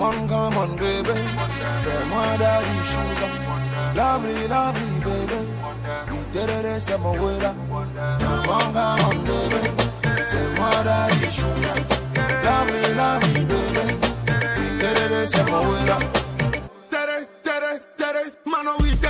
Come on, come on, baby. Say, mother, you sugar. Lovely, lovely, baby. We did it, say, my waiter. Come on, come on, baby. Say, mother, you sugar. Lovely, lovely, baby. We did it, say, my waiter. Did it, did it, man, we did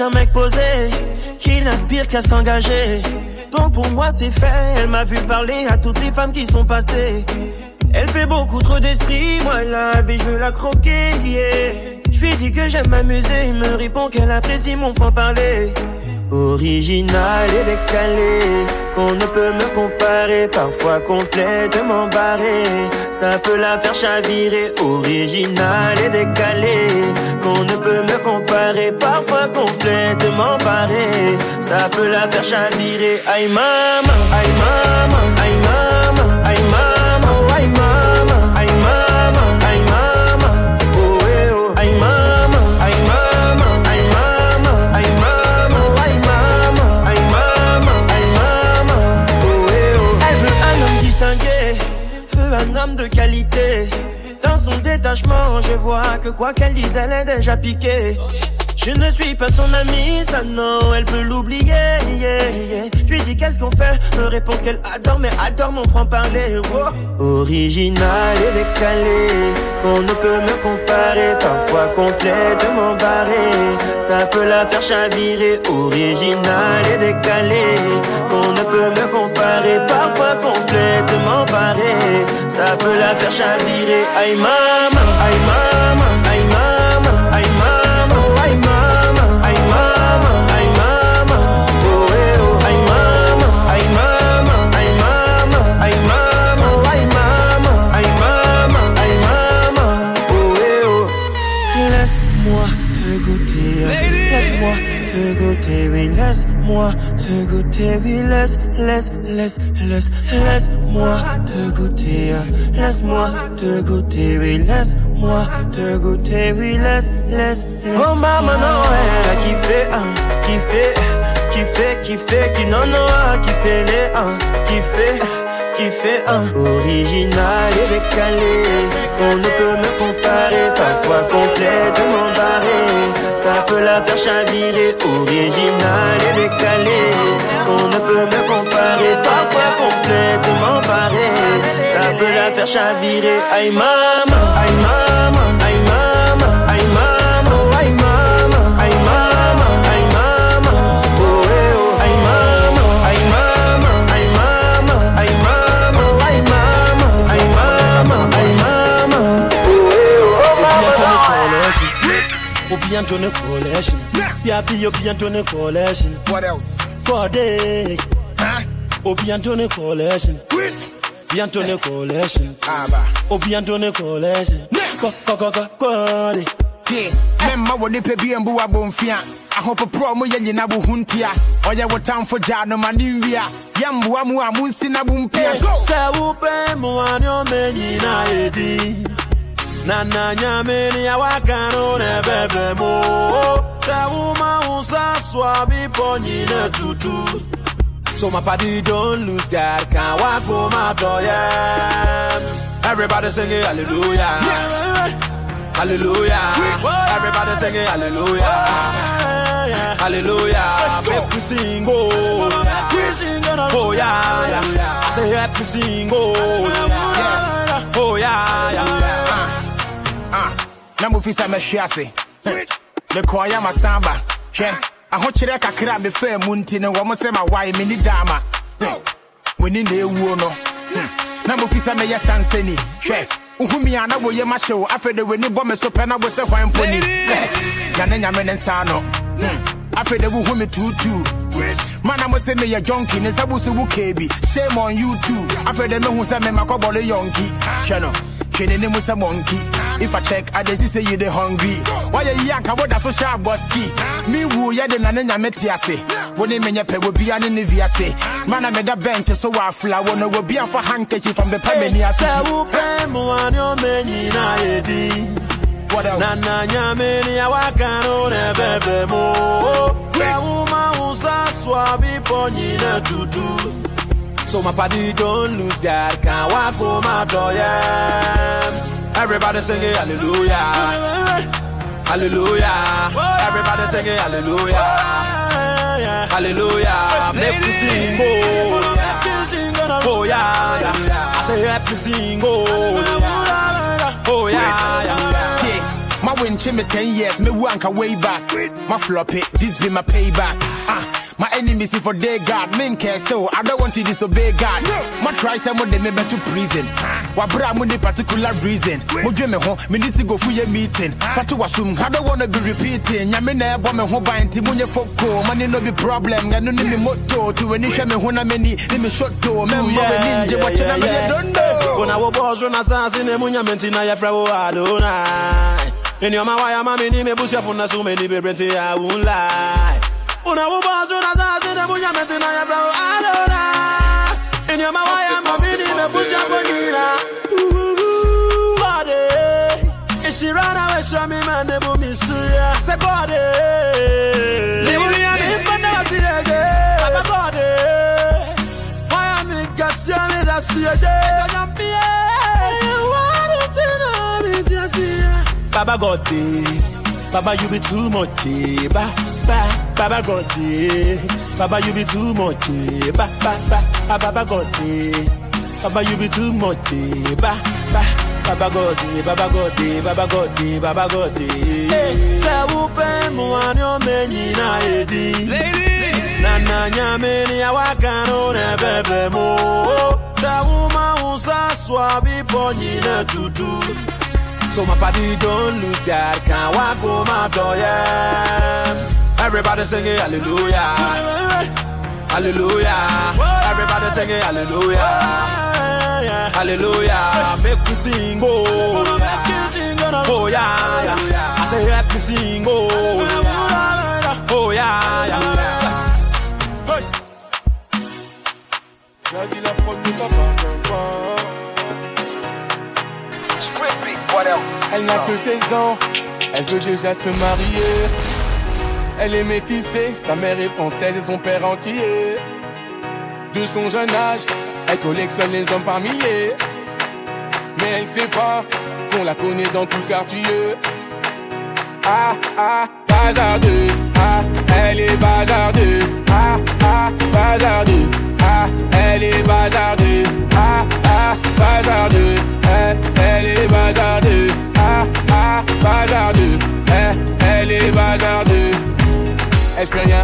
un mec posé qui n'aspire qu'à s'engager. Donc pour moi c'est fait, elle m'a vu parler à toutes les femmes qui sont passées. Elle fait beaucoup trop d'esprit, moi la vie je veux la croquer. Je lui dis que j'aime m'amuser, il me répond qu'elle apprécie mon franc-parler. Original et décalé, qu'on ne peut me comparer, parfois complètement barré. Ça peut la faire chavirer, original et décalé, qu'on ne peut me comparer, parfois complètement barré. Ça peut la faire chavirer, aïe maman, aïe maman, aïe maman, aïe maman, aïe maman, aïe maman, aïe maman, oh eh oh, aïe maman, aïe maman, aïe maman, aïe maman, aïe maman, aïe maman, aïe maman, oh eh oh. Distingué, veut un homme de qualité. Détachement, je vois que quoi qu'elle dise, elle est déjà piquée. Je ne suis pas son amie, ça non, elle peut l'oublier. Yeah, yeah. Je lui dis qu'est-ce qu'on fait, me répond qu'elle adore, mais adore mon franc-parler. Original et décalé, qu'on ne peut me comparer, parfois complètement barré. Ça peut la faire chavirer, original et décalé, qu'on ne peut me comparer, complètement barré. Ça peut la faire chavirer, aïe maman, aïe maman, Laisse-moi te goûter, oui, laisse, laisse, laisse, laisse, laisse-moi te goûter, laisse-moi te goûter, oui, laisse-moi te goûter, oui, laisse, laisse, laisse. Oh maman, hein, non, non, qui les, hein, original et décalé. On ne peut me comparer, parfois complètement barré. Ça peut la faire chavirer, original et décalé. On ne peut me comparer, parfois complètement barré. Ça peut la faire chavirer, aïe maman, aïe maman, aïe maman, aïe maman, maman. Obian to the collection. Yapi Obian to the collection. What else? Kode. Eh. Huh? Obian to the collection. Obian to the collection. Aba. Obian to the collection. Ko ko ko ko tie mɛmma wɔ nipa bi mbu abɔmfia ahopoporɔ mo yɛ nyina wo ho ntia ɔyɛ oh, wo tamfo gyaa no ma ne nwia yɛmboa mu a monsi na bo mpia Sɛ wopɛ eh, mmoa ne ɔmɛ nyinaa yɛdi na na nyame ne awaka no na ɛbɛbɛ mu sɛ woma wo sa soa bepɔ tutu So my party don't lose God, can't walk home my door, yeah. Everybody singing hallelujah, hallelujah. Everybody singing hallelujah, hallelujah. Make we sing, oh, oh yeah, yeah. I say help me sing, oh, yeah, oh yeah, yeah. Na mofi sɛ mɛhwe ase mekɔɔyɛ masamba. Hwɛ ahokyerɛ kakra a mefaa mu nti no wɔ mo sɛ mawae menni daama w'ani na ɛwuo no Hmm. na mofi sɛ mɛyɛ sansani hwɛ wohumi a na woyɛ mahyɛ wo afei de w'ani bɔ me so pɛ na wo sɛ hwan mponi nyane nyame ne nsa no Hmm. afei de wohu me tuutuu mana mo sɛ meyɛ jonki ne nsa bo so wo bi shame on you too. Afei de mehu sɛ memakɔbɔle yɔnki hwɛ no Kenny name was a monkey. If I check, I just say you the hungry. Why you yank? I would so sharp busky. Me woo ya the nana metiase. When in menya pe will be an inviase. Man, I made a bench so I flower. One will be off a handkerchief from the Pamania. What else? Nana nyamini ya wakano nebebe mo. Kwa uma uza swabi ponyina tutu. So my party don't lose God, can't walk home my door, yeah. Everybody singing hallelujah, hallelujah. Everybody singing hallelujah, hallelujah. Make me sing, oh, oh yeah. I say help me sing, oh, oh yeah. Yeah, my win me 10 years, me wanka way back. My flop it, this be my payback. Ah, my enemies see for their God, men care so I don't want to disobey God. My try some of them me to prison. Wa bra mo ni particular reason. Mo dwe me ho, me need to go for your meeting. Fatu wasum, I don't wanna be repeating. Nyame na ebo me ho ban ti munye foko. Money no be problem, ga no ni me moto. To any hwe me ho na me ni, ni me shot to. Me mo we ninja watch na me don't know. Kuna wo boss na sansi ne munya menti na ya fra wo adonai. Oma wa ya mami ni me busia funa so me ni be brenti ya won lie. Una buba zuna za zina bunya metina ya blau alona Inyama waya mabini mepuja kwenira Bade uh, uh, uh, Ishirana wesha mime nebu misuya Se bade Nibulia mifanda watirege Baba bade Waya mikasia midasiege Kanyambie mi mijasia Baba Gode, Baba you be too much, Baba ba ba. Baba God day, Baba you be too much, eh, ba ba ba. Baba God day, Baba you be too much, eh, ba ba. Baba God day, Baba God day, Baba God day, Baba God day. Say who pay mo anyo me nyina edi. Na na nyame ni awaka no na bebe mo. Da wuma unsa swabi po nyina tutu. So my body don't lose God, can't walk my door, yeah. Everybody singing hallelujah, hallelujah. Everybody singing hallelujah, hallelujah. Make me sing, oh, oh yeah, yeah. I say help me sing, oh, oh yeah, yeah. Hey. Choisis la What else? Elle n'a que 16 ans, elle veut déjà se marier. Elle est métissée, sa mère est française et son père entier. De son jeune âge, Elle collectionne les hommes par milliers. Mais elle sait pas qu'on la connaît dans tout quartier. Ah, ah, bazardeux. Ah, elle est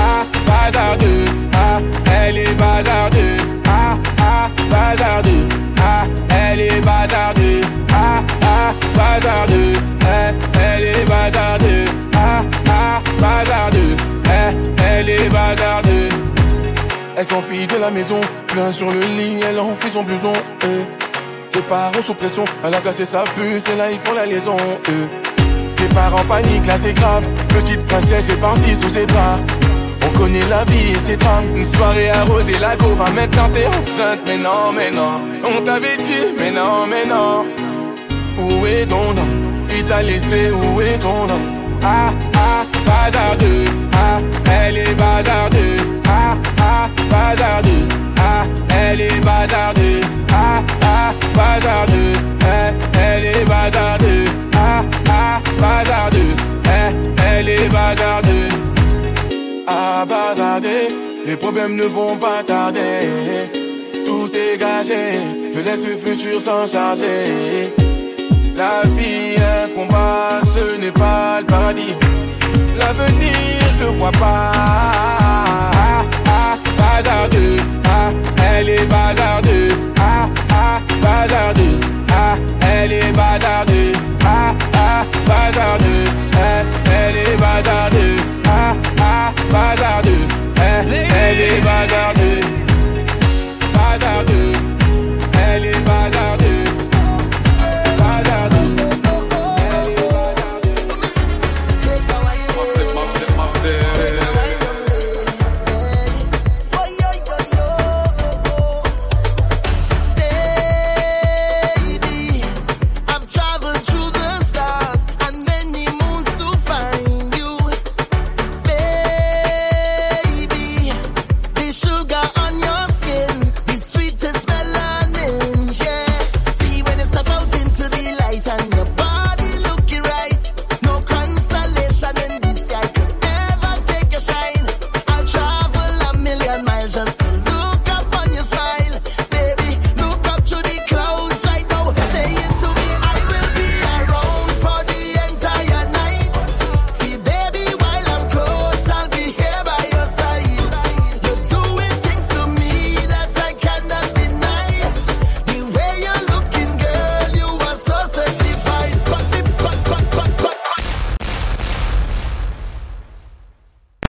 ah, bazardeux, ah, elle est bazardeux. Ah, ah, bazardeux, ah, elle est bazardeux. Ah, ah, bazardeux, eh, elle est bazardeux. Ah, ah, bazardeux, eh, elle est bazardeux. Elle s'enfuit de la maison, plein sur le lit, elle enfuit son blouson. Eh. Les parents sous pression, elle a cassé sa puce et là ils font la liaison. Eh. Ses parents paniquent, là c'est grave. Petite princesse est partie sous ses draps. On connaît la vie et ses drames. Une soirée arrosée, la go va maintenant t'es enceinte. Mais non, mais non, on t'avait dit, mais non, mais non. Où est ton homme? Il t'a laissé, où est ton homme? Ah, ah, bazardeux. Ah, elle est bazardeux. Ah, ah, bazardeux. Ah, elle est bazardeux. Ah, ah, bazardeux. Eh, elle est bazardeux. Ah, ah, bazardeux. Eh, elle est bazardeux à. Les problèmes ne vont pas tarder. Tout est gagé, je laisse le futur s'en charger. La vie, un combat, ce n'est pas le paradis. L'avenir, je le vois pas. Ah, ah, bazardeux, ah, elle est bazardeux. Ah, ah, bazardeux, ah, elle est bazardeux. Ah, ah, bazardeux, ah, elle est bazardeux.